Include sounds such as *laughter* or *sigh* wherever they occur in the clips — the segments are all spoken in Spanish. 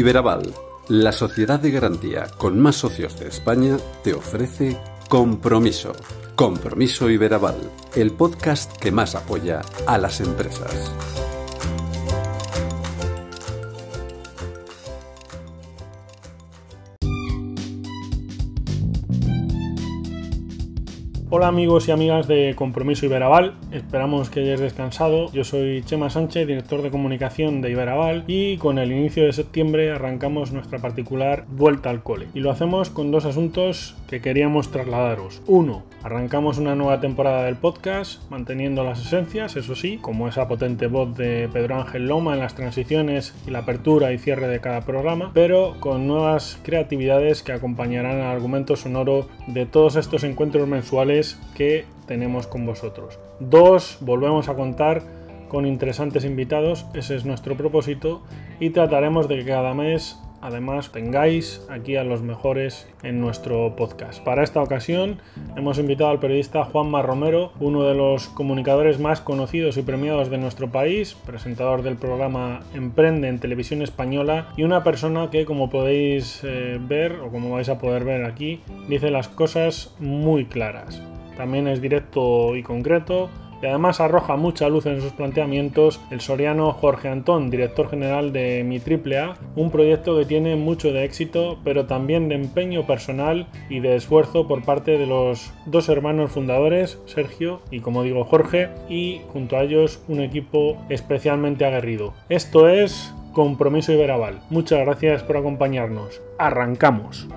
Iberaval, la sociedad de garantía con más socios de España, te ofrece Compromiso. Compromiso Iberaval, el podcast que más apoya a las empresas. Hola amigos y amigas de Compromiso Iberaval, esperamos que hayáis descansado. Yo soy Chema Sánchez, director de comunicación de Iberaval y con el inicio de septiembre arrancamos nuestra particular vuelta al cole. Y lo hacemos con dos asuntos que queríamos trasladaros. Uno, arrancamos una nueva temporada del podcast manteniendo las esencias, eso sí, como esa potente voz de Pedro Ángel Loma en las transiciones y la apertura y cierre de cada programa, pero con nuevas creatividades que acompañarán al argumento sonoro de todos estos encuentros mensuales que tenemos con vosotros. Dos, volvemos a contar con interesantes invitados, ese es nuestro propósito, y trataremos de que cada mes además tengáis aquí a los mejores en nuestro podcast. Para esta ocasión hemos invitado al periodista Juanma Romero, uno de los comunicadores más conocidos y premiados de nuestro país, presentador del programa Emprende en televisión española y una persona que como podéis eh, ver o como vais a poder ver aquí, dice las cosas muy claras. También es directo y concreto, y además arroja mucha luz en sus planteamientos el soriano Jorge Antón, director general de Mi AAA, un proyecto que tiene mucho de éxito, pero también de empeño personal y de esfuerzo por parte de los dos hermanos fundadores, Sergio y como digo Jorge, y junto a ellos un equipo especialmente aguerrido. Esto es Compromiso Iberaval. Muchas gracias por acompañarnos. Arrancamos.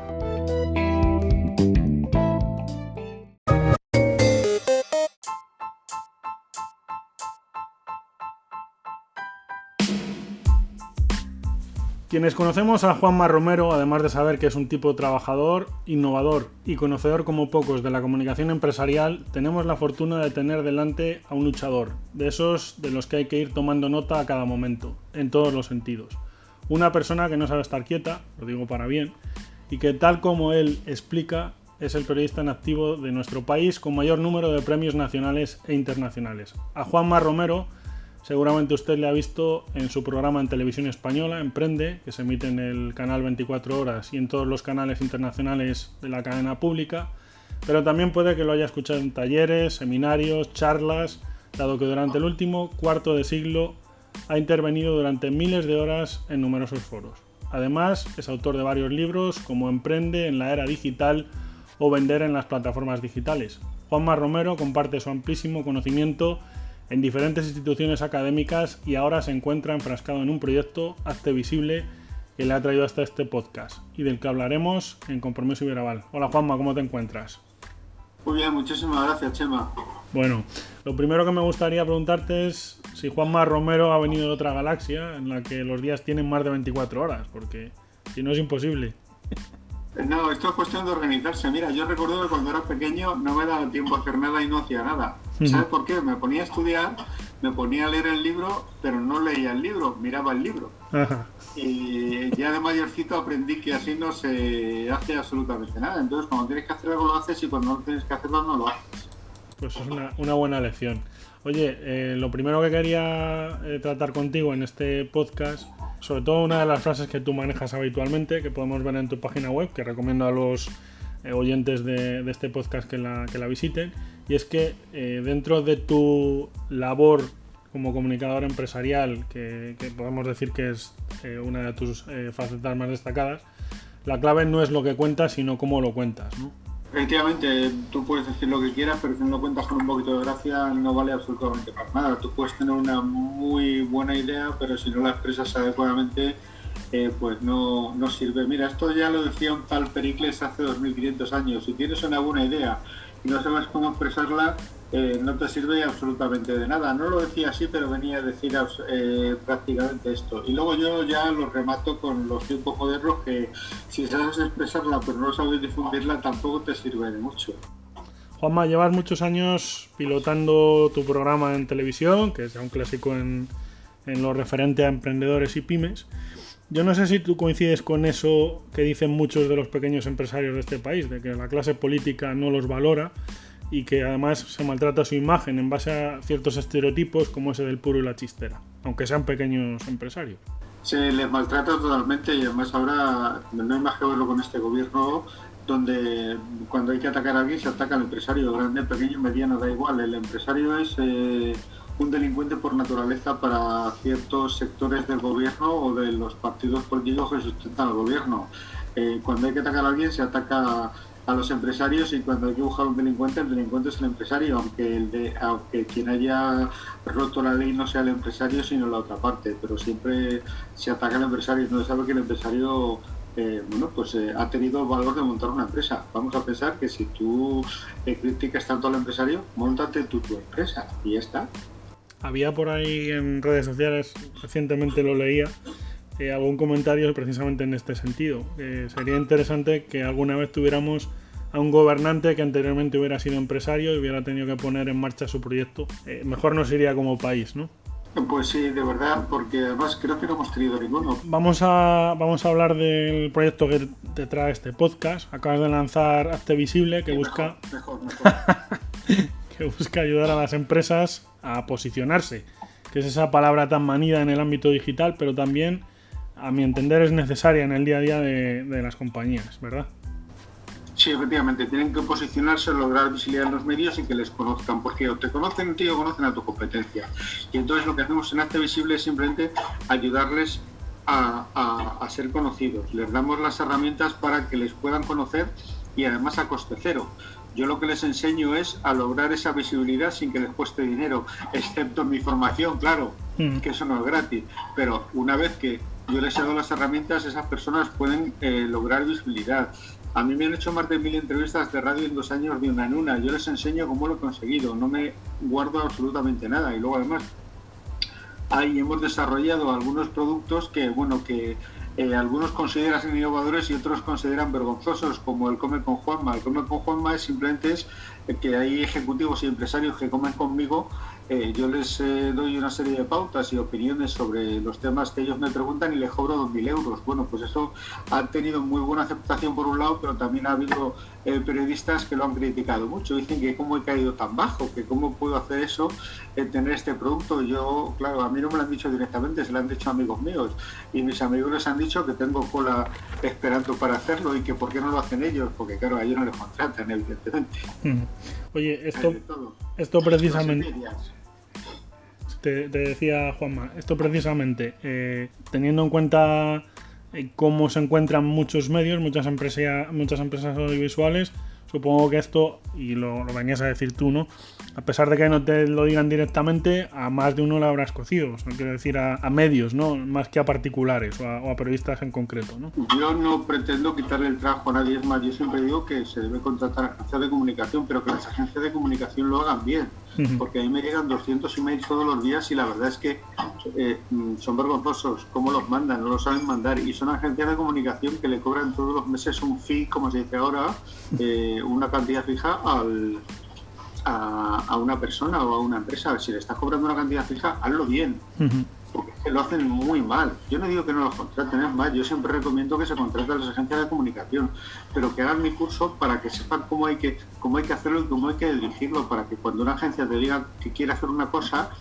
Quienes conocemos a Juanma Romero, además de saber que es un tipo trabajador, innovador y conocedor como pocos de la comunicación empresarial, tenemos la fortuna de tener delante a un luchador, de esos de los que hay que ir tomando nota a cada momento, en todos los sentidos. Una persona que no sabe estar quieta, lo digo para bien, y que tal como él explica, es el periodista en activo de nuestro país con mayor número de premios nacionales e internacionales. A Juanma Romero, Seguramente usted le ha visto en su programa en televisión española, Emprende, que se emite en el canal 24 horas y en todos los canales internacionales de la cadena pública, pero también puede que lo haya escuchado en talleres, seminarios, charlas, dado que durante el último cuarto de siglo ha intervenido durante miles de horas en numerosos foros. Además, es autor de varios libros como Emprende en la era digital o Vender en las plataformas digitales. Juanma Romero comparte su amplísimo conocimiento en diferentes instituciones académicas y ahora se encuentra enfrascado en un proyecto Hazte Visible que le ha traído hasta este podcast y del que hablaremos en Compromiso Iberaval. Hola Juanma, ¿cómo te encuentras? Muy bien, muchísimas gracias Chema. Bueno, lo primero que me gustaría preguntarte es si Juanma Romero ha venido de otra galaxia en la que los días tienen más de 24 horas, porque si no es imposible. *laughs* No, esto es cuestión de organizarse. Mira, yo recuerdo que cuando era pequeño no me daba tiempo a hacer nada y no hacía nada. ¿Sabes por qué? Me ponía a estudiar, me ponía a leer el libro, pero no leía el libro, miraba el libro. Y ya de mayorcito aprendí que así no se hace absolutamente nada. Entonces, cuando tienes que hacer algo lo haces y cuando no tienes que hacerlo no lo haces. Pues es una, buena lección. Oye, eh, lo primero que quería eh, tratar contigo en este podcast, sobre todo una de las frases que tú manejas habitualmente, que podemos ver en tu página web, que recomiendo a los eh, oyentes de, este podcast que la, visiten, y es que eh, dentro de tu labor como comunicador empresarial, que, podemos decir que es eh, una de tus facetas más destacadas, la clave no es lo que cuentas, sino cómo lo cuentas. ¿no? Efectivamente, tú puedes decir lo que quieras, pero si no cuentas con un poquito de gracia no vale absolutamente para nada. Tú puedes tener una muy buena idea, pero si no la expresas adecuadamente, pues no, no, sirve. Mira, esto ya lo decía un tal Pericles hace 2500 años. Si tienes una buena idea y no sabes cómo expresarla, eh, no te sirve absolutamente de nada. No lo decía así, pero venía a decir eh, prácticamente esto. Y luego yo ya lo remato con los tiempos modernos que si sabes expresarla pero no sabes difundirla tampoco te sirve de mucho. Juanma, llevas muchos años pilotando tu programa en televisión, que es un clásico en, en lo referente a emprendedores y pymes. Yo no sé si tú coincides con eso que dicen muchos de los pequeños empresarios de este país, de que la clase política no los valora y que además se maltrata su imagen en base a ciertos estereotipos como ese del puro y la chistera, aunque sean pequeños empresarios. Se les maltrata totalmente y además ahora no hay más que verlo con este gobierno donde cuando hay que atacar a alguien se ataca al empresario, grande, pequeño, mediano, da igual. El empresario es eh, un delincuente por naturaleza para ciertos sectores del gobierno o de los partidos políticos que sustentan al gobierno. Eh, cuando hay que atacar a alguien se ataca a los empresarios y cuando hay que buscar un delincuente, el delincuente es el empresario, aunque, el de, aunque quien haya roto la ley no sea el empresario, sino la otra parte, pero siempre se ataca al empresario, no se sabe que el empresario eh, bueno, pues eh, ha tenido valor de montar una empresa. Vamos a pensar que si tú eh, criticas tanto al empresario, montate tú tu empresa y ya está. Había por ahí en redes sociales, recientemente lo leía, algún comentario precisamente en este sentido. sería interesante que alguna vez tuviéramos a un gobernante que anteriormente hubiera sido empresario y hubiera tenido que poner en marcha su proyecto. mejor nos iría como país, ¿no? Pues sí, de verdad, porque además creo que no hemos tenido ninguno. Vamos a, vamos a hablar del proyecto que te trae este podcast. Acabas de lanzar Acte Visible, que busca. *laughs* que busca ayudar a las empresas a posicionarse. Que es esa palabra tan manida en el ámbito digital, pero también, a mi entender, es necesaria en el día a día de, de las compañías, ¿verdad? Sí, efectivamente, tienen que posicionarse, lograr visibilidad en los medios y que les conozcan, porque o te conocen tío, conocen a tu competencia. Y entonces lo que hacemos en Acte Visible es simplemente ayudarles a, a, ser conocidos. Les damos las herramientas para que les puedan conocer y además a coste cero. Yo lo que les enseño es a lograr esa visibilidad sin que les cueste dinero, excepto mi formación, claro, mm. que eso no es gratis. Pero una vez que yo les he dado las herramientas, esas personas pueden eh, lograr visibilidad. A mí me han hecho más de mil entrevistas de radio en dos años de una en una. Yo les enseño cómo lo he conseguido. No me guardo absolutamente nada. Y luego además ahí hemos desarrollado algunos productos que, bueno, que eh, algunos consideran innovadores y otros consideran vergonzosos, como el Come con Juanma. El Come con Juanma es simplemente es que hay ejecutivos y empresarios que comen conmigo eh, yo les eh, doy una serie de pautas y opiniones sobre los temas que ellos me preguntan y les cobro 2.000 euros. Bueno, pues eso ha tenido muy buena aceptación por un lado, pero también ha habido eh, periodistas que lo han criticado mucho. Dicen que cómo he caído tan bajo, que cómo puedo hacer eso, tener este producto. Yo, claro, a mí no me lo han dicho directamente, se lo han dicho amigos míos. Y mis amigos les han dicho que tengo cola esperando para hacerlo y que por qué no lo hacen ellos, porque claro, a ellos no les contratan, evidentemente. Oye, esto, esto precisamente te, decía Juanma, esto precisamente, eh, teniendo en cuenta eh, cómo se encuentran muchos medios, muchas empresas, muchas empresas audiovisuales, supongo que esto, y lo, venías a decir tú, ¿no? A pesar de que no te lo digan directamente, a más de uno le habrás cocido. O quiero decir, a, medios, ¿no? Más que a particulares o a, periodistas en concreto, ¿no? Yo no pretendo quitarle el trabajo a nadie, es más, yo siempre digo que se debe contratar agencias de comunicación, pero que las agencias de comunicación lo hagan bien porque a mí me llegan 200 emails todos los días y la verdad es que eh, mm, son vergonzosos cómo los mandan, no lo saben mandar. Y son agencias de comunicación que le cobran todos los meses un fee, como se dice ahora, eh, una cantidad fija al, a, una persona o a una empresa. Si le estás cobrando una cantidad fija, hazlo bien porque lo hacen muy mal. Yo no digo que no los contraten, es más, yo siempre recomiendo que se contraten las agencias de comunicación, pero que hagan mi curso para que sepan cómo hay que, cómo hay que hacerlo y cómo hay que dirigirlo, para que cuando una agencia te diga que quiere hacer una cosa,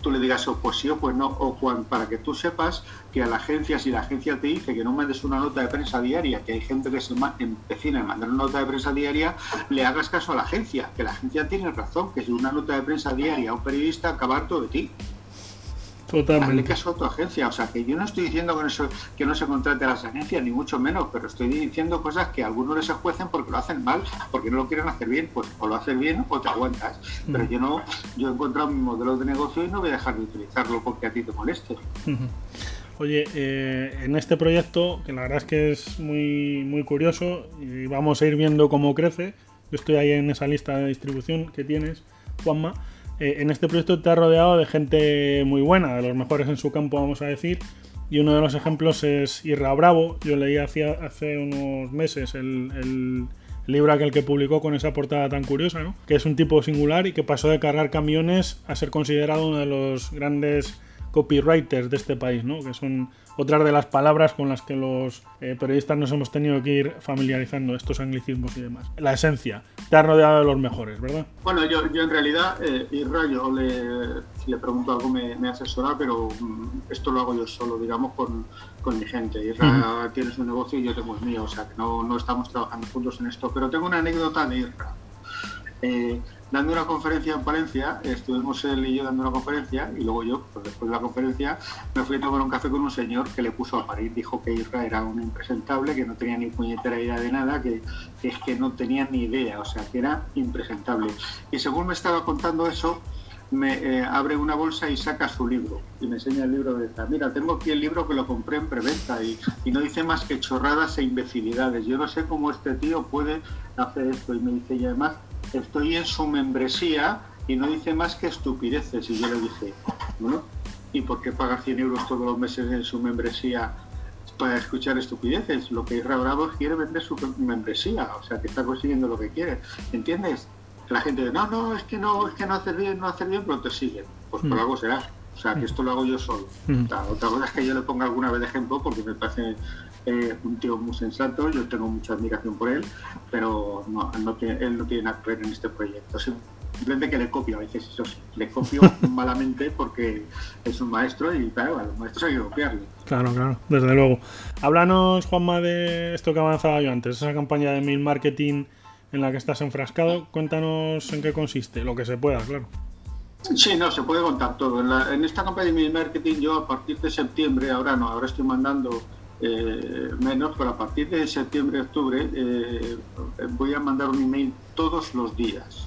tú le digas o pues sí o pues no, o para que tú sepas que a la agencia, si la agencia te dice que no mandes una nota de prensa diaria, que hay gente que se empecina en mandar una nota de prensa diaria, le hagas caso a la agencia, que la agencia tiene razón, que si una nota de prensa diaria a un periodista acaba harto de ti. Totalmente. caso a tu agencia. O sea, que yo no estoy diciendo que no, que no se contrate a las agencias, ni mucho menos, pero estoy diciendo cosas que algunos les juecen porque lo hacen mal, porque no lo quieren hacer bien. Pues o lo haces bien o te aguantas. Pero yo no, yo he encontrado mi modelo de negocio y no voy a dejar de utilizarlo porque a ti te moleste. Oye, eh, en este proyecto, que la verdad es que es muy, muy curioso y vamos a ir viendo cómo crece, yo estoy ahí en esa lista de distribución que tienes, Juanma, eh, en este proyecto te has rodeado de gente muy buena, de los mejores en su campo, vamos a decir. Y uno de los ejemplos es Irra Bravo. Yo leí hace, hace unos meses el, libro aquel que publicó con esa portada tan curiosa, ¿no? que es un tipo singular y que pasó de cargar camiones a ser considerado uno de los grandes copywriters de este país, ¿no? que son otras de las palabras con las que los eh, periodistas nos hemos tenido que ir familiarizando, estos anglicismos y demás. La esencia, te has rodeado de los mejores, ¿verdad? Bueno, yo, yo en realidad, eh, Irra, yo le si le pregunto algo me, asesora, pero mm, esto lo hago yo solo, digamos, con, con mi gente. Irra tiene su negocio y yo tengo el mío, o sea que no, no estamos trabajando juntos en esto. Pero tengo una anécdota de Irra. Eh, dando una conferencia en Valencia, estuvimos él y yo dando una conferencia y luego yo, pues después de la conferencia, me fui a tomar un café con un señor que le puso a parir, dijo que Isra era un impresentable, que no tenía ni puñetera idea de nada, que, es que no tenía ni idea, o sea, que era impresentable. Y según me estaba contando eso, me eh, abre una bolsa y saca su libro y me enseña el libro de esta. Mira, tengo aquí el libro que lo compré en preventa y, y, no dice más que chorradas e imbecilidades. Yo no sé cómo este tío puede hacer esto y me dice, y además estoy en su membresía y no dice más que estupideces. Y yo le dije, bueno, ¿y por qué pagar 100 euros todos los meses en su membresía para escuchar estupideces? Lo que Isra Bravo quiere vender su membresía, o sea, que está consiguiendo lo que quiere. ¿Entiendes? La gente dice, no, no, es que no, es que no hace bien, no hace bien, pero te siguen. Pues por mm. algo será. O sea, que mm. esto lo hago yo solo. Mm. Otra cosa es que yo le ponga alguna vez de ejemplo porque me parece un tío muy sensato, yo tengo mucha admiración por él, pero no, él no tiene nada que ver en este proyecto. Simplemente que le copio, a veces eso sí, le copio *laughs* malamente porque es un maestro y claro, a los maestros hay que copiarle. Claro, claro, desde luego. Háblanos, Juanma, de esto que avanzaba yo antes, esa campaña de mail marketing en la que estás enfrascado. Cuéntanos en qué consiste, lo que se pueda, claro. Sí, no, se puede contar todo. En, en esta campaña de mail marketing yo a partir de septiembre, ahora no, ahora estoy mandando eh, menos, pero a partir de septiembre, octubre, eh, voy a mandar un email todos los días,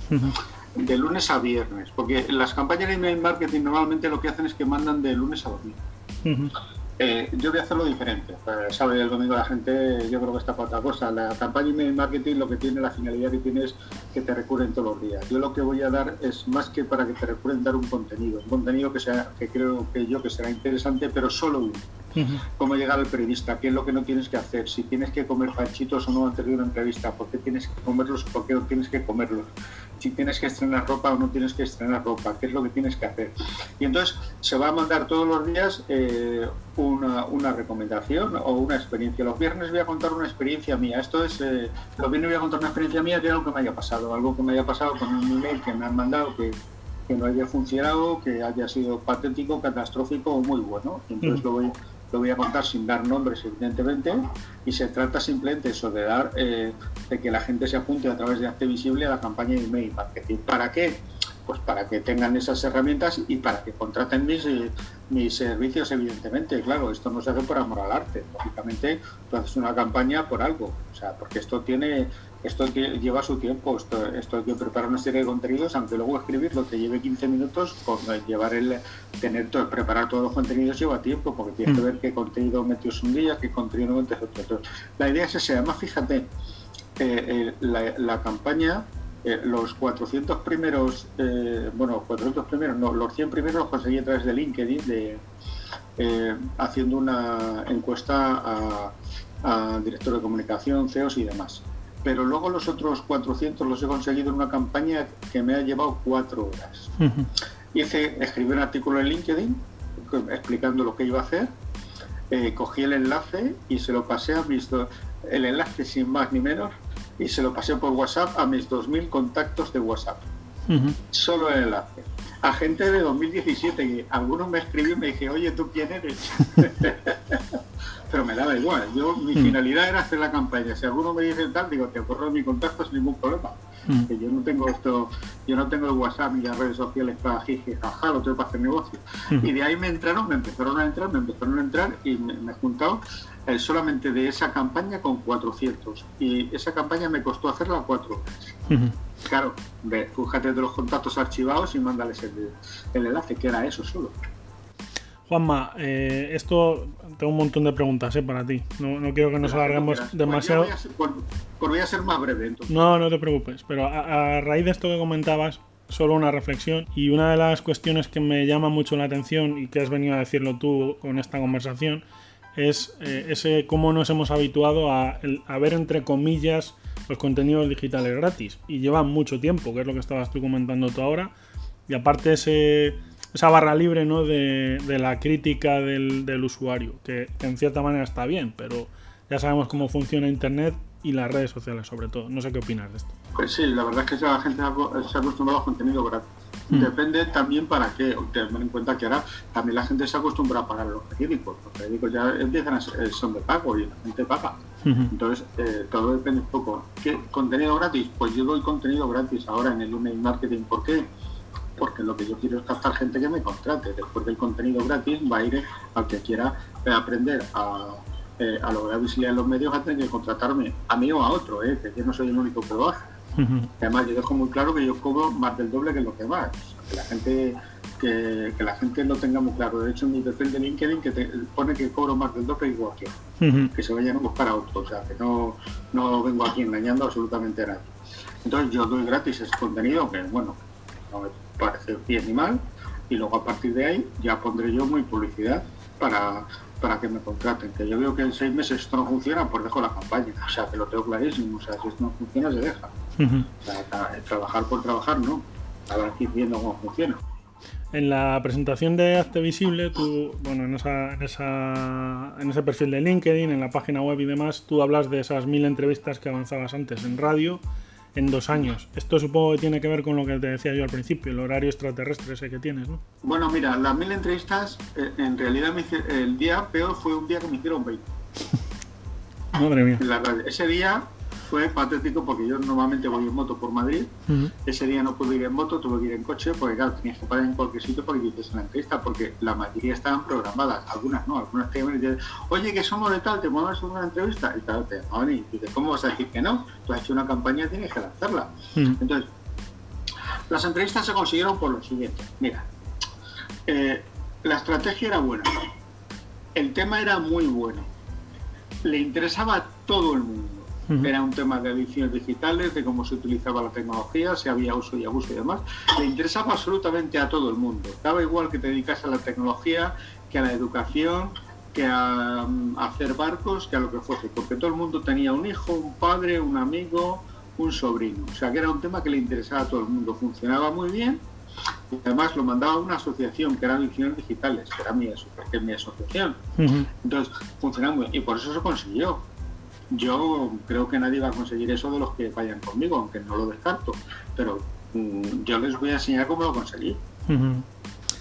de lunes a viernes, porque las campañas de email marketing normalmente lo que hacen es que mandan de lunes a domingo. Eh, yo voy a hacerlo diferente. Sabe, el domingo la gente, yo creo que está para otra cosa. La campaña de email marketing lo que tiene, la finalidad que tiene es que te recurren todos los días. Yo lo que voy a dar es más que para que te recurren dar un contenido, un contenido que sea, que creo que yo que será interesante, pero solo uno cómo llegar al periodista, qué es lo que no tienes que hacer, si tienes que comer panchitos o no antes de una entrevista, por qué tienes que comerlos o por qué no tienes que comerlos, si tienes que estrenar ropa o no tienes que estrenar ropa, qué es lo que tienes que hacer. Y entonces se va a mandar todos los días eh, una, una, recomendación o una experiencia. Los viernes voy a contar una experiencia mía. Esto es, eh, los viernes voy a contar una experiencia mía de algo que me haya pasado, algo que me haya pasado con un email que me han mandado que que no haya funcionado, que haya sido patético, catastrófico o muy bueno. Entonces lo voy lo voy a contar sin dar nombres, evidentemente, y se trata simplemente eso de dar, eh, de que la gente se apunte a través de Acte Visible a la campaña de email marketing. ¿Para qué? Pues para que tengan esas herramientas y para que contraten mis, mis servicios, evidentemente. Claro, esto no se hace por amor al arte. Lógicamente, tú haces una campaña por algo. O sea, porque esto tiene esto lleva su tiempo, esto, esto hay que preparar una serie de contenidos, aunque luego escribirlo te lleve 15 minutos, llevar el, tener preparar todos los contenidos lleva tiempo, porque tienes que mm. ver qué contenido metes un día, qué contenido metes otro. La idea es esa, además fíjate, eh, eh, la, campaña, eh, los 400 primeros, bueno, 400 primeros, no, los 100 primeros los conseguí a través de LinkedIn, de, haciendo una encuesta a, a director de comunicación, CEOs y demás pero luego los otros 400 los he conseguido en una campaña que me ha llevado cuatro horas. Hice, escribí un artículo en LinkedIn explicando lo que iba a hacer, eh, cogí el enlace y se lo pasé a mis dos, el enlace sin más ni menos, y se lo pasé por WhatsApp a mis 2.000 contactos de WhatsApp. Solo el enlace. A gente de 2017, y algunos me escribió y me dije, oye, ¿tú quién eres? *laughs* pero me daba igual. Yo, mi mm. finalidad era hacer la campaña. Si alguno me dice tal, digo, te borro mi contacto sin ningún problema. Mm. Que yo no tengo esto, yo no tengo el WhatsApp ni las redes sociales para jiji, jaja, lo tengo para hacer negocio. Mm. Y de ahí me entraron, me empezaron a entrar, me empezaron a entrar y me, he juntado eh, solamente de esa campaña con 400. Y esa campaña me costó hacerla cuatro horas. Claro, fíjate de los contactos archivados y mándales el, el enlace, que era eso solo. Juanma, eh, esto tengo un montón de preguntas eh, para ti. No, quiero que nos alarguemos demasiado. voy a ser, más breve. No, no te preocupes. Pero a, raíz de esto que comentabas, solo una reflexión. Y una de las cuestiones que me llama mucho la atención y que has venido a decirlo tú con esta conversación es eh, ese cómo nos hemos habituado a, a ver entre comillas los contenidos digitales gratis. Y llevan mucho tiempo, que es lo que estabas tú comentando tú ahora. Y aparte ese esa barra libre ¿no? de, la crítica del, usuario, que, en cierta manera está bien, pero ya sabemos cómo funciona Internet y las redes sociales sobre todo. No sé qué opinas de esto. Pues sí, la verdad es que la gente se ha acostumbrado a contenido gratis. Mm. Depende también para qué. Ten en cuenta que ahora también la gente se acostumbra a pagar los periódicos. Los periódicos ya empiezan a ser, son de pago y la gente paga. Entonces, eh, todo depende un poco. ¿Qué contenido gratis? Pues yo doy contenido gratis ahora en el email marketing. ¿Por qué? Porque lo que yo quiero es captar gente que me contrate. Después del contenido gratis va a ir al que quiera aprender a, eh, a lograr visibilidad en los medios a tener que contratarme a mí o a otro, ¿eh? que yo no soy el único que lo hace. Además, yo dejo muy claro que yo cobro más del doble que lo que va. que la gente que, la gente lo tenga muy claro. De hecho, en mi perfil de LinkedIn que te pone que cobro más del doble igual que, que se vayan a buscar a otro. O sea, que no, no vengo aquí engañando absolutamente a nadie. Entonces, yo doy gratis ese contenido que, bueno, no me parece bien ni mal. Y luego a partir de ahí ya pondré yo mi publicidad para, para que me contraten. Que yo veo que en seis meses esto no funciona, pues dejo la campaña. O sea, que lo tengo clarísimo. O sea, si esto no funciona, se deja. o sea, trabajar por trabajar, no. Que ir viendo cómo funciona. En la presentación de Hazte Visible, tú, bueno, en, esa, en, esa, en ese perfil de LinkedIn, en la página web y demás, tú hablas de esas mil entrevistas que avanzabas antes en radio en dos años. Esto supongo que tiene que ver con lo que te decía yo al principio, el horario extraterrestre ese que tienes, ¿no? Bueno, mira, las mil entrevistas, eh, en realidad el día peor fue un día que me hicieron 20. *laughs* Madre mía. Ese día fue patético porque yo normalmente voy en moto por Madrid. Ese día no pude ir en moto, tuve que ir en coche porque, claro, tenías que parar en cualquier sitio para que hiciesen la entrevista porque la mayoría estaban programadas, algunas no, algunas te llaman y dicen, oye, que somos de tal, te a una entrevista. Y claro, te llaman y dices, ¿cómo vas a decir que no? Tú has hecho una campaña, tienes que lanzarla. Entonces, las entrevistas se consiguieron por lo siguiente. Mira, eh, la estrategia era buena, el tema era muy bueno, le interesaba a todo el mundo era un tema de ediciones digitales, de cómo se utilizaba la tecnología, si había uso y abuso y demás. Le interesaba absolutamente a todo el mundo. Daba igual que te dedicas a la tecnología, que a la educación, que a, mm, hacer barcos, que a lo que fuese, porque todo el mundo tenía un hijo, un padre, un amigo, un sobrino. O sea que era un tema que le interesaba a todo el mundo. Funcionaba muy bien y además lo mandaba a una asociación que era Ediciones Digitales, que era mi, que mi asociación. Entonces funcionaba muy bien y por eso se consiguió yo creo que nadie va a conseguir eso de los que vayan conmigo, aunque no lo descarto, pero mm, yo les voy a enseñar cómo lo conseguí.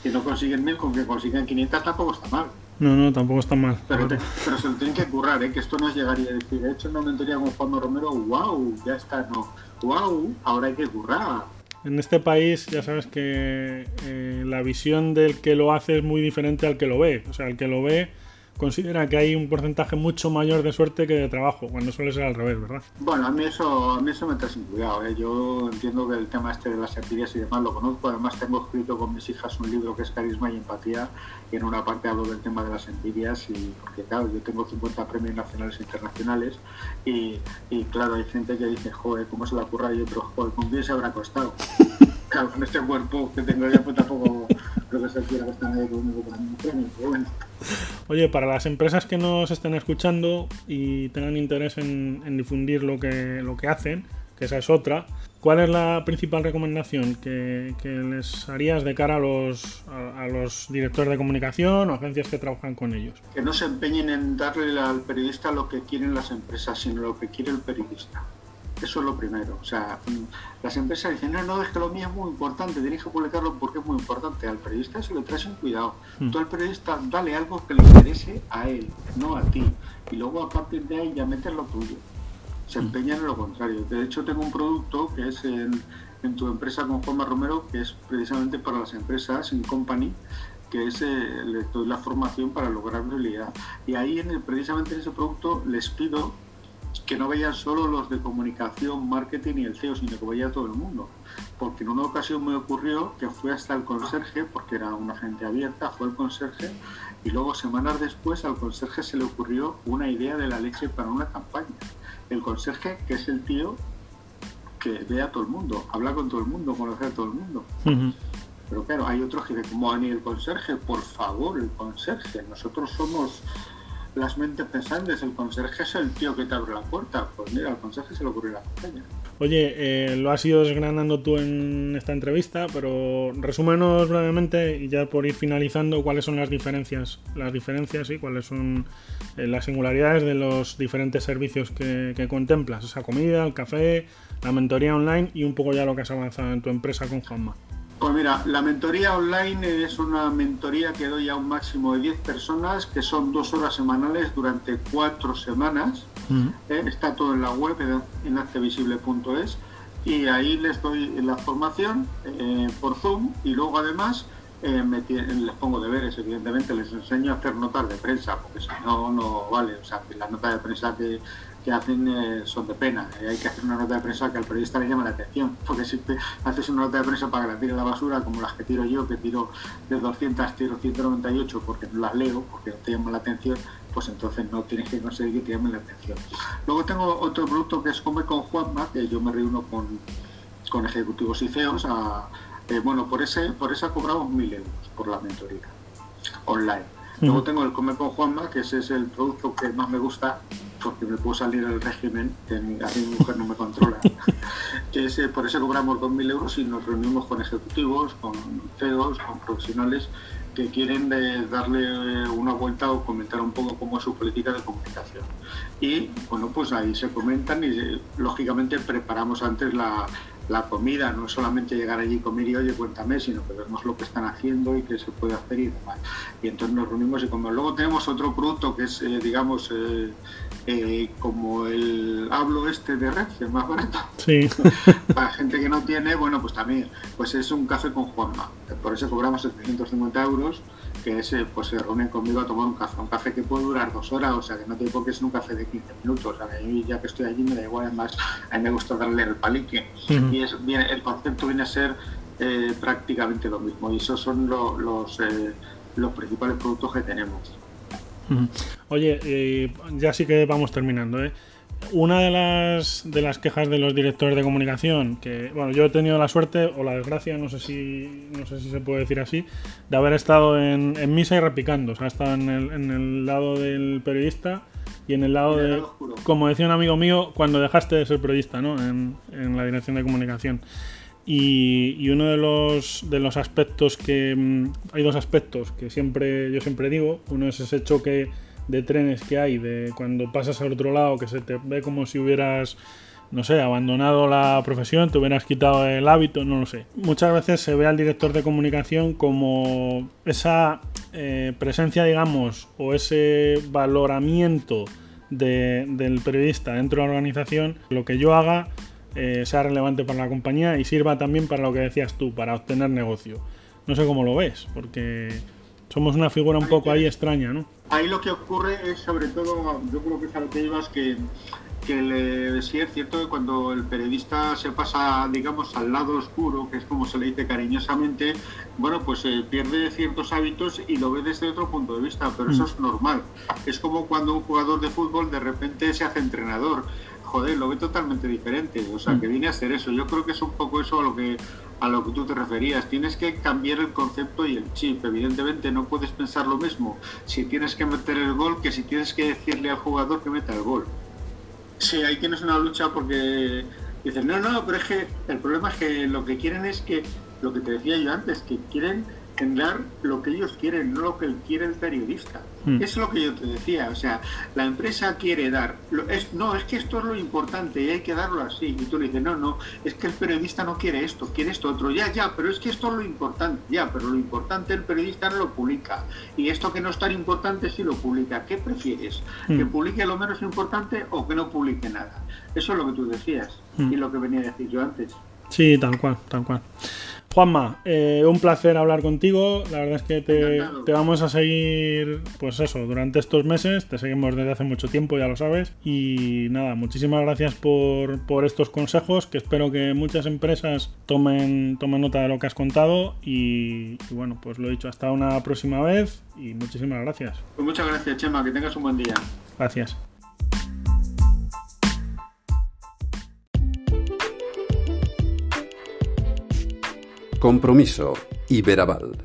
Si no consiguen mil, con que consigan 500 tampoco está mal. No, no, tampoco está mal. Pero, se lo tienen que currar, ¿eh? que esto no es llegar y decir, he hecho una mentoría con Juan Romero, wow, ya está, no, wow, ahora hay que currar. En este país ya sabes que eh, la visión del que lo hace es muy diferente al que lo ve. O sea, el que lo ve considera que hay un porcentaje mucho mayor de suerte que de trabajo, cuando suele ser al revés, ¿verdad? Bueno, a mí eso, a mí eso me trae sin cuidado. ¿eh? Yo entiendo que el tema este de las envidias y demás lo conozco. Además, tengo escrito con mis hijas un libro que es Carisma y Empatía, y en una parte hablo del tema de las envidias, y porque claro, yo tengo 50 premios nacionales e internacionales, y, y claro, hay gente que dice, joder, ¿cómo se la ocurra? Y otros, joder, ¿con quién se habrá costado? *laughs* claro, con este cuerpo que tengo yo, pues tampoco creo que se quiera están ahí conmigo para premio, pero bueno. Oye, para las empresas que nos estén escuchando y tengan interés en, difundir lo que, lo que hacen, que esa es otra, ¿cuál es la principal recomendación que, les harías de cara a los, a, los directores de comunicación o agencias que trabajan con ellos? Que no se empeñen en darle al periodista lo que quieren las empresas, sino lo que quiere el periodista. Eso es lo primero. O sea, las empresas dicen, no, no, es que lo mío es muy importante, tienes que publicarlo porque es muy importante. Al periodista eso le traes un cuidado. Mm. Tú al periodista dale algo que le interese a él, no a ti. Y luego a partir de ahí ya metes lo tuyo. Se mm. empeñan en lo contrario. De hecho, tengo un producto que es en, tu empresa con Juanma Romero, que es precisamente para las empresas, en Company, que es eh, la formación para lograr realidad. Y ahí, en precisamente en ese producto, les pido que no veían solo los de comunicación, marketing y el CEO, sino que veía todo el mundo. Porque en una ocasión me ocurrió que fui hasta el conserje, porque era una gente abierta, fue el conserje, y luego semanas después al conserje se le ocurrió una idea de la leche para una campaña. El conserje, que es el tío que ve a todo el mundo, habla con todo el mundo, conoce a todo el mundo. Pero claro, hay otros que dicen, ¿cómo ni el conserje? Por favor, el conserje. Nosotros somos las mentes pensantes, el conserje es el tío que te abre la puerta. Pues mira, al conserje se le ocurrió la campaña. Oye, eh, lo has ido desgranando tú en esta entrevista, pero resúmenos brevemente y ya por ir finalizando, cuáles son las diferencias, las diferencias y cuáles son eh, las singularidades de los diferentes servicios que, contemplas, esa comida, el café, la mentoría online y un poco ya lo que has avanzado en tu empresa con Juanma. Pues mira, la mentoría online es una mentoría que doy a un máximo de 10 personas, que son dos horas semanales durante cuatro semanas. Eh, está todo en la web, en actevisible.es, y ahí les doy la formación eh, por Zoom y luego además eh, les pongo deberes, evidentemente, les enseño a hacer notas de prensa, porque si no, no vale. O sea, las notas de prensa que que hacen eh, son de pena. Eh, hay que hacer una nota de prensa que al periodista le llame la atención, *laughs* porque si haces una nota de prensa para que la tire la basura, como las que tiro yo, que tiro de 200, tiro 198 porque no las leo, porque no te llaman la atención, pues entonces no tienes que conseguir que te llamen la atención. Luego tengo otro producto que es Come con Juanma, que yo me reúno con, con ejecutivos y CEOs. A, eh, bueno, por ese por esa cobramos mil euros por la mentoría online. Luego tengo el Come con Juanma, que ese es el producto que más me gusta, porque me puedo salir del régimen, que a mi mujer no me controla. *laughs* que por eso cobramos 2.000 euros y nos reunimos con ejecutivos, con CEOs, con profesionales que quieren darle una vuelta o comentar un poco cómo es su política de comunicación. Y bueno, pues ahí se comentan y lógicamente preparamos antes la, la comida, no solamente llegar allí y comer y oye, cuéntame, sino que vemos lo que están haciendo y qué se puede hacer y demás. Y entonces nos reunimos y como luego tenemos otro producto que es, eh, digamos, eh, eh, como el hablo este de red, que es más barato. Sí. *laughs* Para gente que no tiene, bueno, pues también, pues es un café con Juanma. Por eso cobramos 750 euros que ese, pues se reúnen conmigo a tomar un café, un café que puede durar dos horas, o sea que no tiene por qué ser un café de 15 minutos, a mí ya que estoy allí me da igual, además a mí me gusta darle el palique y es, el concepto viene a ser eh, prácticamente lo mismo y esos son los, eh, los principales productos que tenemos. Oye, eh, ya sí que vamos terminando, ¿eh? Una de las, de las quejas de los directores de comunicación, que bueno, yo he tenido la suerte o la desgracia, no sé si, no sé si se puede decir así, de haber estado en, misa y repicando. O sea, he estado en el, en el lado del periodista y en el lado de, como decía un amigo mío, cuando dejaste de ser periodista, ¿no? En, en la dirección de comunicación. Y, y, uno de los, de los aspectos que... Mm, hay dos aspectos que siempre yo siempre digo. Uno es ese choque de trenes que hay, de cuando pasas al otro lado, que se te ve como si hubieras, no sé, abandonado la profesión, te hubieras quitado el hábito, no lo sé. Muchas veces se ve al director de comunicación como esa eh, presencia, digamos, o ese valoramiento del periodista dentro de la organización, lo que yo haga eh, sea relevante para la compañía y sirva también para lo que decías tú, para obtener negocio. No sé cómo lo ves, porque somos una figura un poco ahí extraña, ¿no? Ahí lo que ocurre es sobre todo, yo creo que es a lo que ibas, que, que le, sí es cierto que cuando el periodista se pasa, digamos, al lado oscuro, que es como se le dice cariñosamente, bueno, pues eh, pierde ciertos hábitos y lo ve desde otro punto de vista, pero eso mm. es normal. Es como cuando un jugador de fútbol de repente se hace entrenador joder, lo ve totalmente diferente. O sea, que mm. viene a ser eso. Yo creo que es un poco eso a lo que a lo que tú te referías. Tienes que cambiar el concepto y el chip. Evidentemente no puedes pensar lo mismo si tienes que meter el gol que si tienes que decirle al jugador que meta el gol. Sí, ahí tienes una lucha porque dices, no, no, pero es que el problema es que lo que quieren es que, lo que te decía yo antes, que quieren en dar lo que ellos quieren, no lo que quiere el periodista. Hmm. Es lo que yo te decía, o sea, la empresa quiere dar, es, no, es que esto es lo importante y hay que darlo así. Y tú le dices, no, no, es que el periodista no quiere esto, quiere esto otro, ya, ya, pero es que esto es lo importante, ya, pero lo importante el periodista no lo publica. Y esto que no es tan importante sí lo publica. ¿Qué prefieres? ¿Que hmm. publique lo menos importante o que no publique nada? Eso es lo que tú decías hmm. y lo que venía a decir yo antes. Sí, tal cual, tal cual. Juanma, eh, un placer hablar contigo. La verdad es que te, vamos a seguir, pues eso, durante estos meses. Te seguimos desde hace mucho tiempo, ya lo sabes. Y nada, muchísimas gracias por, estos consejos, que espero que muchas empresas tomen, tomen nota de lo que has contado. Y, y bueno, pues lo he dicho, hasta una próxima vez y muchísimas gracias. Pues muchas gracias, Chema, que tengas un buen día. Gracias. Compromiso Iberaval.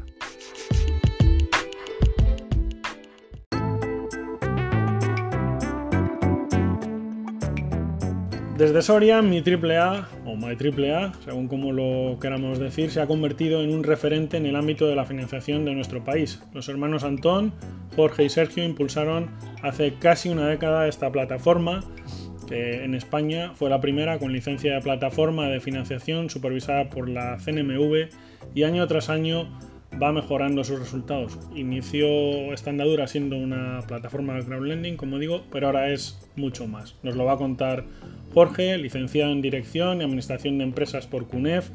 Desde Soria, mi AAA, o My AAA, según como lo queramos decir, se ha convertido en un referente en el ámbito de la financiación de nuestro país. Los hermanos Antón, Jorge y Sergio impulsaron hace casi una década esta plataforma que en España fue la primera con licencia de plataforma de financiación supervisada por la CNMV y año tras año va mejorando sus resultados. Inició esta andadura siendo una plataforma de crowdlending, como digo, pero ahora es mucho más. Nos lo va a contar Jorge, licenciado en Dirección y Administración de Empresas por CUNEF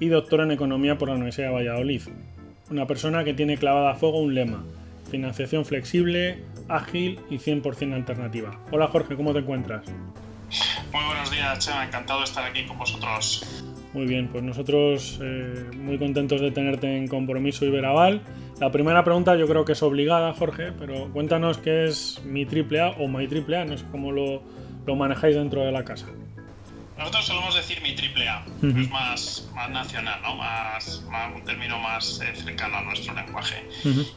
y doctor en Economía por la Universidad de Valladolid. Una persona que tiene clavada a fuego un lema, financiación flexible, ágil y 100% alternativa. Hola Jorge, ¿cómo te encuentras? Muy buenos días, Chema, encantado de estar aquí con vosotros. Muy bien, pues nosotros eh, muy contentos de tenerte en Compromiso Iberaval. La primera pregunta yo creo que es obligada, Jorge, pero cuéntanos qué es mi triple A o My triple A, no sé cómo lo, lo manejáis dentro de la casa. Nosotros solemos decir mi triple A, es más, más nacional, ¿no? más, más un término más eh, cercano a nuestro lenguaje.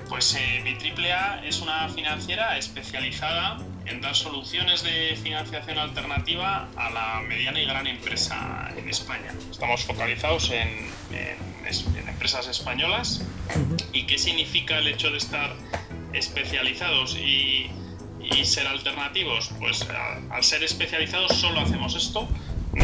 Pues eh, mi triple A es una financiera especializada en dar soluciones de financiación alternativa a la mediana y gran empresa en España. Estamos focalizados en, en, empresas españolas. ¿Y qué significa el hecho de estar especializados y, y ser alternativos? Pues al ser especializados solo hacemos esto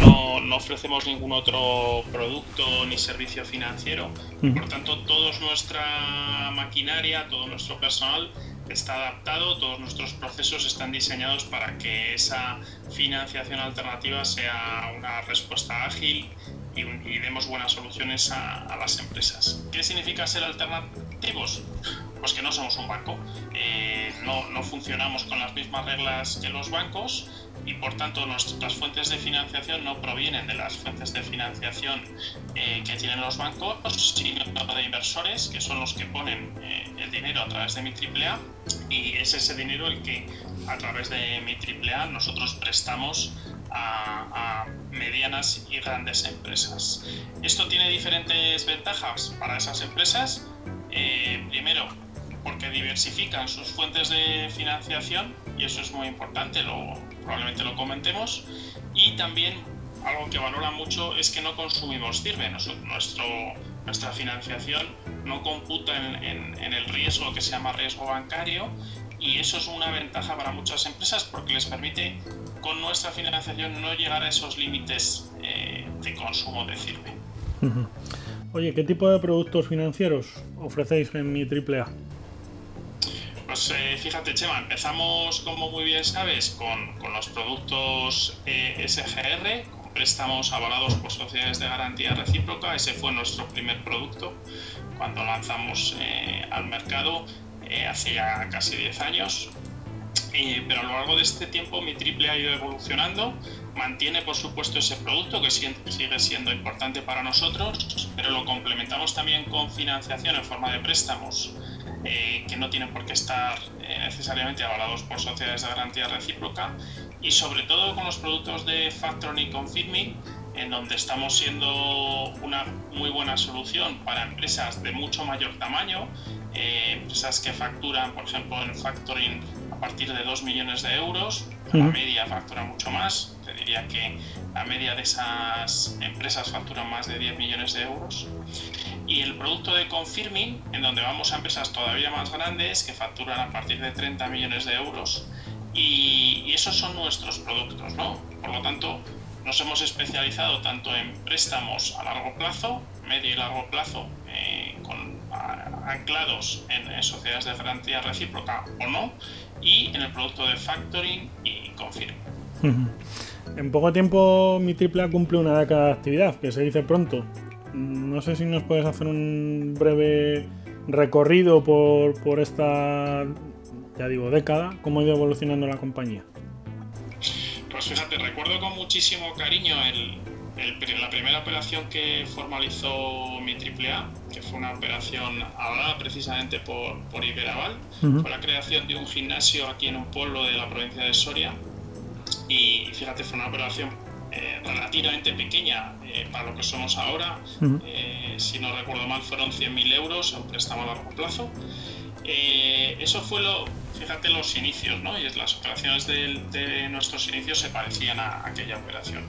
no, no, ofrecemos ningún otro producto ni servicio financiero. Por tanto, toda nuestra maquinaria, todo nuestro personal está adaptado, todos nuestros procesos están diseñados para que esa financiación alternativa sea una respuesta ágil y, demos buenas soluciones a, las empresas. ¿Qué significa ser alternativos? Pues que no somos un banco, eh, no, no funcionamos con las mismas reglas que los bancos, y por tanto nuestras fuentes de financiación no provienen de las fuentes de financiación eh, que tienen los bancos, sino de inversores que son los que ponen eh, el dinero a través de mi AAA y es ese dinero el que a través de mi AAA nosotros prestamos a, medianas y grandes empresas. Esto tiene diferentes ventajas para esas empresas. Eh, primero, porque diversifican sus fuentes de financiación y eso es muy importante, lo, probablemente lo comentemos. Y también algo que valora mucho es que no consumimos sirve. Nuestro, nuestra financiación no computa en, el riesgo que se llama riesgo bancario y eso es una ventaja para muchas empresas porque les permite con nuestra financiación no llegar a esos límites eh, de consumo de sirve. Oye, ¿qué tipo de productos financieros ofrecéis en mi AAA? Pues eh, fíjate, Chema, empezamos, como muy bien sabes, con, los productos eh, SGR, con préstamos avalados por sociedades de garantía recíproca. Ese fue nuestro primer producto cuando lanzamos eh, al mercado hace ya casi 10 años. pero a lo largo de este tiempo mi triple ha ido evolucionando, mantiene por supuesto ese producto que sigue siendo importante para nosotros, pero lo complementamos también con financiación en forma de préstamos eh, que no tienen por qué estar eh, necesariamente avalados por sociedades de garantía recíproca y sobre todo con los productos de factoring y confirming en donde estamos siendo una muy buena solución para empresas de mucho mayor tamaño, eh, empresas que facturan, por ejemplo, en factoring a partir de 2 millones de euros, la media factura mucho más, te diría que la media de esas empresas facturan más de 10 millones de euros y el producto de confirming, en donde vamos a empresas todavía más grandes que facturan a partir de 30 millones de euros. Y, esos son nuestros productos, ¿no? Por lo tanto, nos hemos especializado tanto en préstamos a largo plazo, medio y largo plazo, eh, con, anclados en, sociedades de garantía recíproca o no, y en el producto de factoring y confirming. En poco tiempo mi triple A cumple una década de actividad, que se dice pronto. No sé si nos puedes hacer un breve recorrido por, esta, ya digo, década, cómo ha ido evolucionando la compañía. Pues fíjate, recuerdo con muchísimo cariño la primera operación que formalizó mi AAA, que fue una operación hablada precisamente por, por Iberaval, fue la creación de un gimnasio aquí en un pueblo de la provincia de Soria. Y fíjate, fue una operación eh, relativamente pequeña eh, para lo que somos ahora. Eh, si no recuerdo mal, fueron 100.000 euros, un préstamo a largo plazo. Eso fue lo, fíjate, los inicios, ¿no? Y las operaciones de, nuestros inicios se parecían a aquella operación.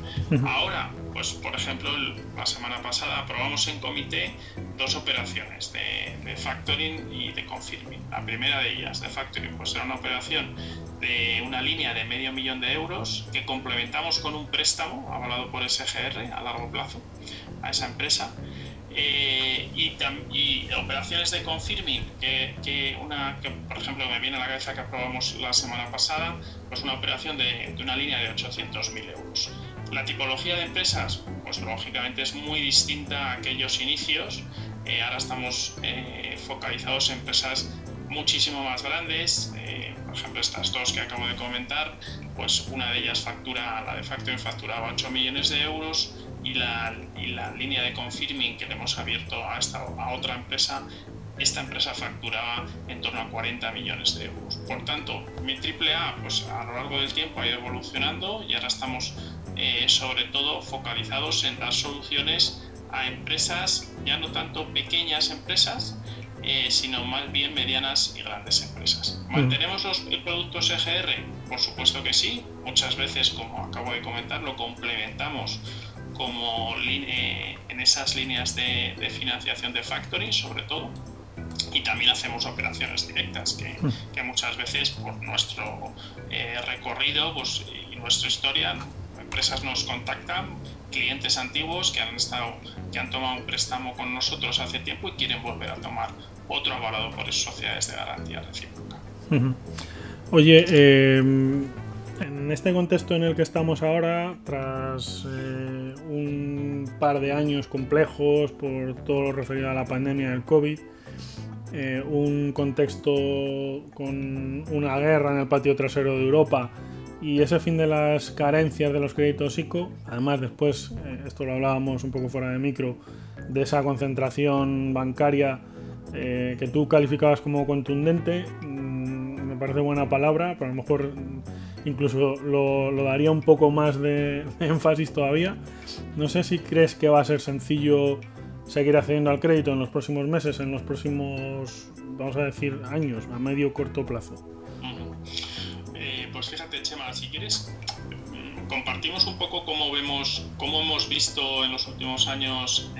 Ahora, pues por ejemplo, la semana pasada aprobamos en comité dos operaciones de, de, factoring y de confirming. La primera de ellas, de factoring, pues era una operación de una línea de medio millón de euros que complementamos con un préstamo avalado por SGR a largo plazo a esa empresa. Eh, y, operaciones de confirming, que, una, que por ejemplo me viene a la cabeza que aprobamos la semana pasada, pues una operación de, una línea de 800.000 euros. La tipología de empresas, pues lógicamente es muy distinta a aquellos inicios. Eh, ahora estamos eh, focalizados en empresas muchísimo más grandes. Por ejemplo, estas dos que acabo de comentar, pues una de ellas factura, la de Factoring facturaba 8 millones de euros y la, y la línea de confirming que le hemos abierto a, esta, a otra empresa esta empresa facturaba en torno a 40 millones de euros. Por tanto, mi AAA pues, a lo largo del tiempo ha ido evolucionando y ahora estamos eh, sobre todo focalizados en dar soluciones a empresas, ya no tanto pequeñas empresas, eh, sino más bien medianas y grandes empresas. Mm. ¿Mantenemos los productos EGR? Por supuesto que sí. Muchas veces, como acabo de comentar, lo complementamos como eh, en esas líneas de, financiación de factoring, sobre todo. Y también hacemos operaciones directas, que, mm. muchas veces por nuestro recorrido pues, y nuestra historia empresas nos contactan, clientes antiguos que han estado, que han tomado un préstamo con nosotros hace tiempo y quieren volver a tomar otro avalado por sociedades de garantía recíproca. Oye, em, en este contexto en el que estamos ahora, tras eh, un par de años complejos por todo lo referido a la pandemia del COVID, eh, un contexto con una guerra en el patio trasero de Europa, y ese fin de las carencias de los créditos ICO, además después, eh, esto lo hablábamos un poco fuera de micro, de esa concentración bancaria eh, que tú calificabas como contundente, mm, me parece buena palabra, pero a lo mejor incluso lo, daría un poco más de, énfasis todavía. No sé si crees que va a ser sencillo seguir accediendo al crédito en los próximos meses, en los próximos, vamos a decir, años, a medio corto plazo. Pues fíjate, Chema, si quieres, mm, compartimos un poco cómo vemos, cómo hemos visto en los últimos años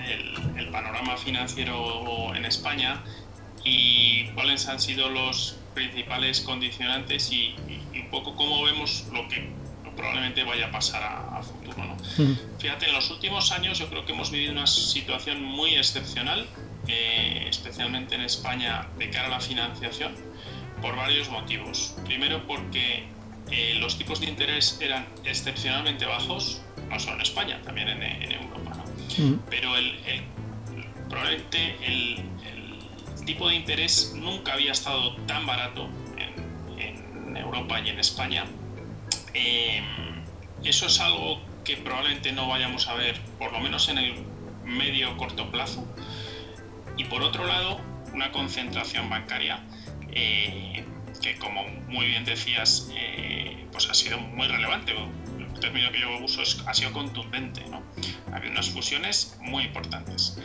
el, panorama financiero en España y cuáles han sido los principales condicionantes y, un poco cómo vemos lo que probablemente vaya a pasar a, futuro. ¿no? Fíjate, en los últimos años yo creo que hemos vivido una situación muy excepcional, eh, especialmente en España, de cara a la financiación, por varios motivos. Primero porque eh, los tipos de interés eran excepcionalmente bajos, no solo en España, también en, Europa. Mm. Pero el, probablemente el, tipo de interés nunca había estado tan barato Europa y en España. Em, eso es algo que probablemente no vayamos a ver, por lo menos en el medio corto plazo. Y por otro lado, una concentración bancaria eh, que como muy bien decías, eh, pues ha sido muy relevante. El término que yo uso es, ha sido contundente. ¿no? Ha habido unas fusiones muy importantes.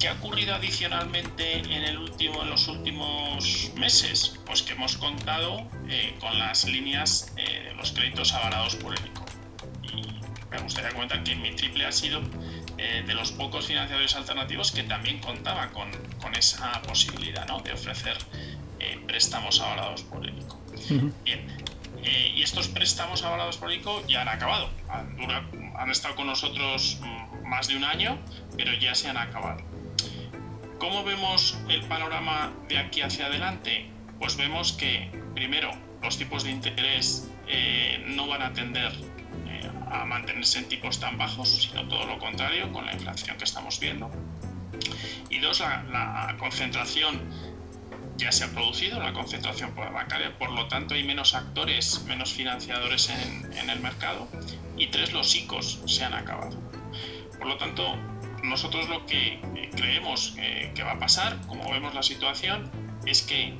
¿Qué ha ocurrido adicionalmente en, el último, en los últimos meses? Pues que hemos contado eh, con las líneas eh, de los créditos avalados por el ICO. Y me gustaría comentar que mi triple ha sido de los pocos financiadores alternativos que también contaba con, con esa posibilidad ¿no? de ofrecer eh, préstamos avalados por el ICO. Bien, eh, y estos préstamos avalados por el ICO ya han acabado. Han, estado con nosotros mm, más de un año, pero ya se han acabado. ¿Cómo vemos el panorama de aquí hacia adelante? Pues vemos que, primero, los tipos de interés eh, no van a tender a mantenerse en tipos tan bajos, sino todo lo contrario, con la inflación que estamos viendo. Y dos, la, concentración ya se ha producido la concentración bancaria, por lo tanto hay menos actores, menos financiadores en, el mercado y tres, los ICOs se han acabado. Por lo tanto, nosotros lo que eh, creemos que va a pasar, como vemos la situación, es que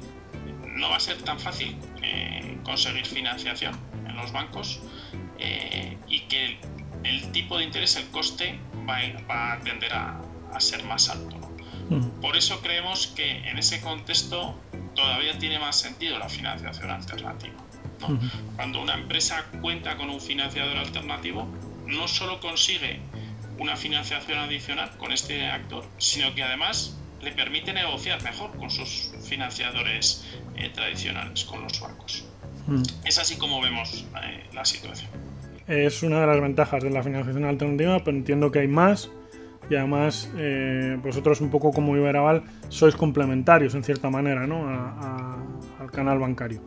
no va a ser tan fácil eh, conseguir financiación en los bancos eh, y que el, tipo de interés, el coste, va, a tender a, a ser más alto. Por eso creemos que en ese contexto todavía tiene más sentido la financiación alternativa. Cuando una empresa cuenta con un financiador alternativo, no solo consigue una financiación adicional con este actor, sino que además le permite negociar mejor con sus financiadores eh, tradicionales, con los bancos. Mm. Es así como vemos eh, la situación. Es una de las ventajas de la financiación alternativa, pero entiendo que hay más y además eh, vosotros un poco como Iberaval sois complementarios en cierta manera ¿no? al canal bancario.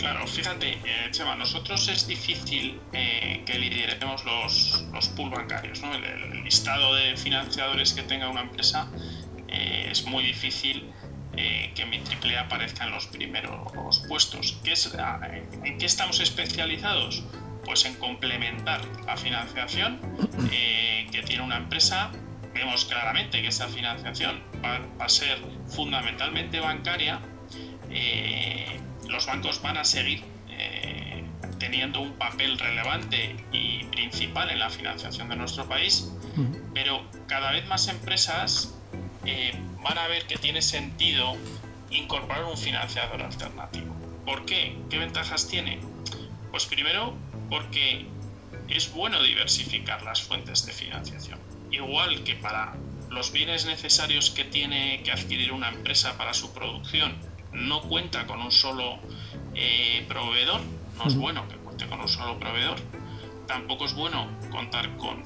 Claro, fíjate, eh, Chema, nosotros es difícil eh, que lideremos los, los pool bancarios. ¿no? El, listado de financiadores que tenga una empresa eh, es muy difícil que mi triple aparezca en los primeros puestos. ¿Qué es, ¿En qué estamos especializados? Pues en complementar la financiación que tiene una empresa. Vemos claramente que esa financiación va, va a ser fundamentalmente bancaria los bancos van a seguir eh, teniendo un papel relevante y principal en la financiación de nuestro país, pero cada vez más empresas eh, van a ver que tiene sentido incorporar un financiador alternativo. ¿Por qué? ¿Qué ventajas tiene? Pues primero porque es bueno diversificar las fuentes de financiación. Igual que para los bienes necesarios que tiene que adquirir una empresa para su producción, no cuenta con un solo eh, proveedor, no es bueno que cuente con un solo proveedor, tampoco es bueno contar con,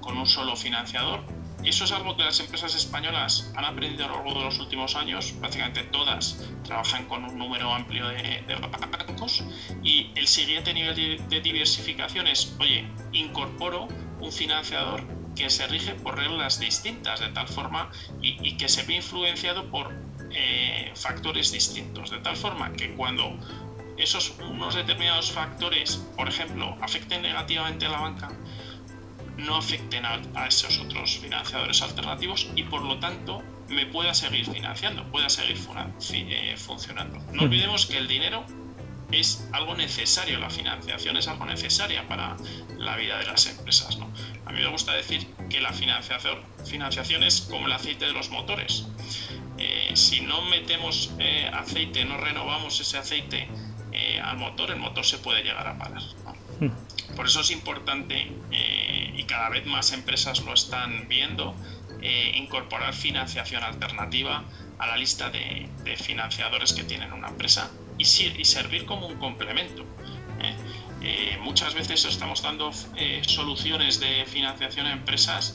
con un solo financiador. Eso es algo que las empresas españolas han aprendido a lo largo de los últimos años. Prácticamente todas trabajan con un número amplio de, bancos. Y el siguiente nivel de, diversificación es, oye, incorporo un financiador que se rige por reglas distintas, de tal forma y, y que se ve influenciado por eh, factores distintos, de tal forma que cuando esos unos determinados factores, por ejemplo, afecten negativamente a la banca, no afecten a, esos otros financiadores alternativos y por lo tanto me pueda seguir financiando, pueda seguir eh, funcionando. No olvidemos que el dinero es algo necesario, la financiación es algo necesaria para la vida de las empresas. ¿no? A mí me gusta decir que la financiación, financiación es como el aceite de los motores. Eh, si no metemos eh, aceite, no renovamos ese aceite eh, al motor, el motor se puede llegar a parar. Hmm. Por eso es importante, y cada vez más empresas lo están viendo, incorporar financiación alternativa a la lista de, financiadores que tienen una empresa y, y servir como un complemento. muchas veces estamos dando soluciones de financiación a empresas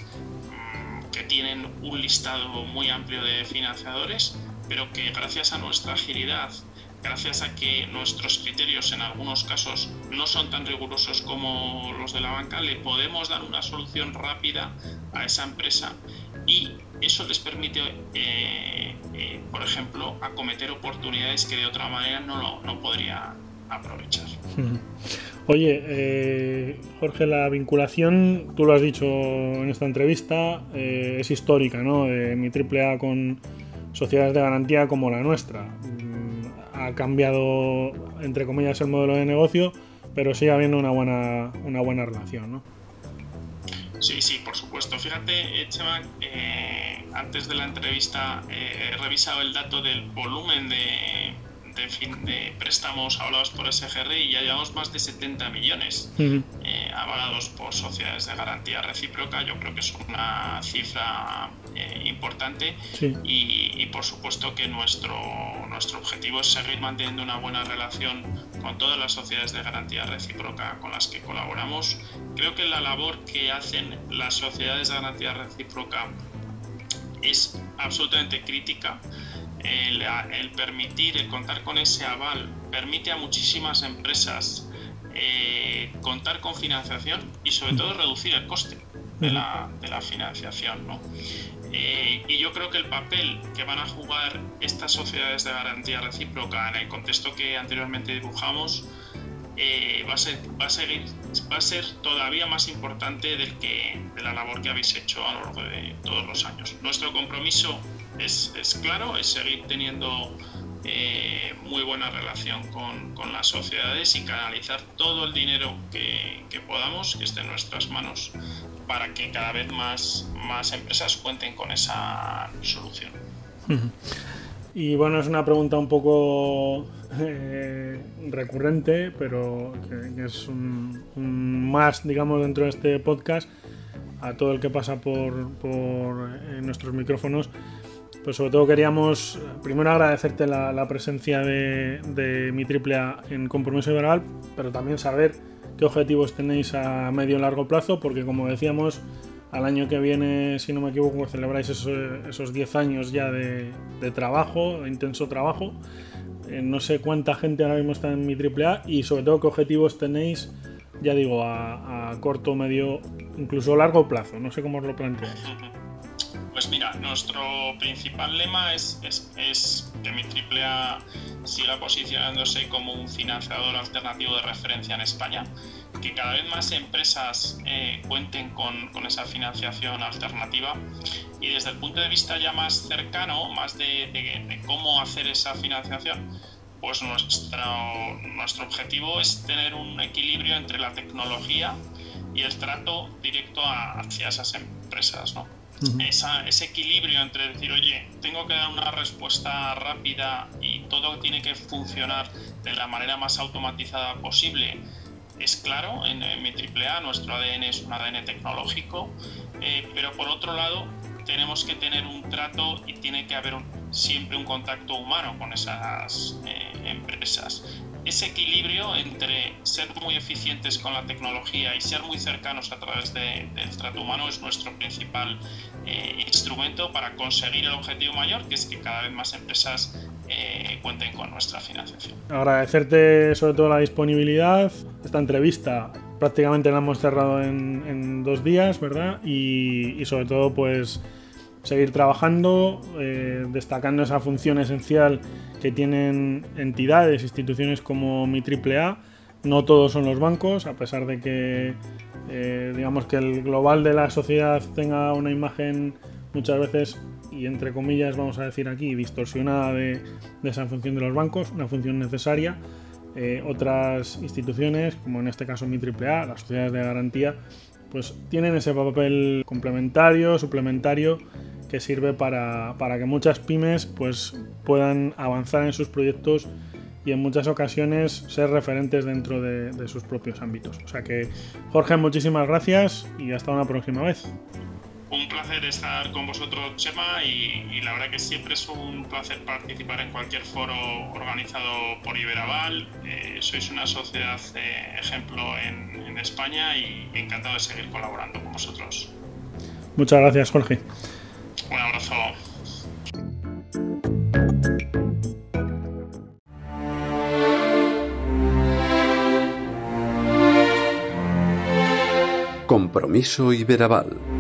que tienen un listado muy amplio de financiadores, pero que gracias a nuestra agilidad, gracias a que nuestros criterios en algunos casos no son tan rigurosos como los de la banca, le podemos dar una solución rápida a esa empresa y eso les permite, eh, eh, por ejemplo, acometer oportunidades que de otra manera no, no podría aprovechar. *laughs* Oye, eh, Jorge, la vinculación, tú lo has dicho en esta entrevista, eh, es histórica, ¿no? De mi AAA con sociedades de garantía como la nuestra. Mm, ha cambiado, entre comillas, el modelo de negocio, pero sigue habiendo una buena, una buena relación, ¿no? Sí, sí, por supuesto. Fíjate, Chema, eh, antes de la entrevista he revisado el dato del volumen de de, fin, de préstamos avalados por SGR y ya llevamos más de 70 millones eh, avalados por sociedades de garantía recíproca. Yo creo que es una cifra eh, importante y, por supuesto que nuestro, nuestro objetivo es seguir manteniendo una buena relación con todas las sociedades de garantía recíproca con las que colaboramos. Creo que la labor que hacen las sociedades de garantía recíproca es absolutamente crítica el, permitir, el contar con ese aval, permite a muchísimas empresas eh, contar con financiación y sobre todo reducir el coste de la, financiación. Eh, y yo creo que el papel que van a jugar estas sociedades de garantía recíproca en el contexto que anteriormente dibujamos eh, va, a ser, va, a seguir, va a ser todavía más importante del que, de la labor que habéis hecho a lo largo de todos los años. Nuestro compromiso es, claro, es seguir teniendo eh, muy buena relación con, las sociedades y canalizar todo el dinero que, podamos, que esté en nuestras manos, para que cada vez más, más empresas cuenten con esa solución. Y bueno, es una pregunta un poco eh, recurrente, pero que, es un, más, digamos, dentro de este podcast a todo el que pasa por, por nuestros micrófonos. Pues sobre todo queríamos primero agradecerte la, presencia de, de, mi triple A en Compromiso Liberal, pero también saber qué objetivos tenéis a medio y largo plazo, porque como decíamos, al año que viene, si no me equivoco, celebráis esos, 10 años ya de, trabajo, de intenso trabajo. Eh, no sé cuánta gente ahora mismo está en mi AAA y sobre todo qué objetivos tenéis, ya digo, a, corto, medio, incluso largo plazo. No sé cómo os lo planteáis. Pues mira, nuestro principal lema es, es, que mi AAA siga posicionándose como un financiador alternativo de referencia en España que cada vez más empresas eh, cuenten con, con, esa financiación alternativa y desde el punto de vista ya más cercano, más de, de, cómo hacer esa financiación, pues nuestro, nuestro objetivo es tener un equilibrio entre la tecnología y el trato directo hacia esas empresas. ¿no? Esa, ese equilibrio entre decir, oye, tengo que dar una respuesta rápida y todo tiene que funcionar de la manera más automatizada posible es claro en, mi AAA, nuestro ADN es un ADN tecnológico, eh, pero por otro lado tenemos que tener un trato y tiene que haber siempre un contacto humano con esas eh, empresas. Ese equilibrio entre ser muy eficientes con la tecnología y ser muy cercanos a través del trato humano es nuestro principal eh, instrumento para conseguir el objetivo mayor, que es que cada vez más empresas cuenten con nuestra financiación. Agradecerte sobre todo la disponibilidad. Esta entrevista prácticamente la hemos cerrado en, dos días, ¿verdad? Y, sobre todo, pues seguir trabajando, eh, destacando esa función esencial que tienen entidades, instituciones como mi AAA. No todos son los bancos, a pesar de que eh, digamos que el global de la sociedad tenga una imagen muchas veces y entre comillas vamos a decir aquí distorsionada de, esa función de los bancos, una función necesaria. Eh, otras instituciones, como en este caso mi AAA, las sociedades de garantía, pues tienen ese papel complementario, suplementario, que sirve para, que muchas pymes pues, puedan avanzar en sus proyectos y en muchas ocasiones ser referentes dentro de, de sus propios ámbitos. O sea que, Jorge, muchísimas gracias y hasta una próxima vez un placer estar con vosotros, Chema, y, la verdad que siempre es un placer participar en cualquier foro organizado por Iberaval. Eh, sois una sociedad eh, ejemplo en, España y encantado de seguir colaborando con vosotros. Muchas gracias, Jorge. Un abrazo. Compromiso Iberaval.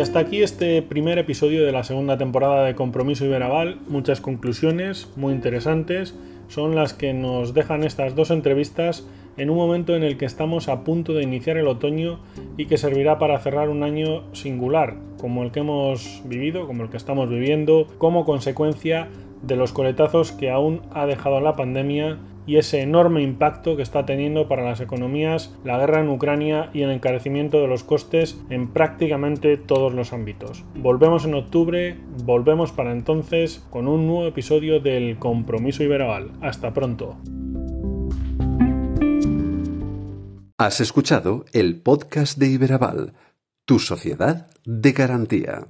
Y hasta aquí este primer episodio de la segunda temporada de Compromiso Iberaval. Muchas conclusiones muy interesantes son las que nos dejan estas dos entrevistas en un momento en el que estamos a punto de iniciar el otoño y que servirá para cerrar un año singular, como el que hemos vivido, como el que estamos viviendo, como consecuencia de los coletazos que aún ha dejado la pandemia y ese enorme impacto que está teniendo para las economías la guerra en Ucrania y el encarecimiento de los costes en prácticamente todos los ámbitos. Volvemos en octubre, volvemos para entonces con un nuevo episodio del Compromiso Iberaval. Hasta pronto. Has escuchado el podcast de Iberaval, tu sociedad de garantía.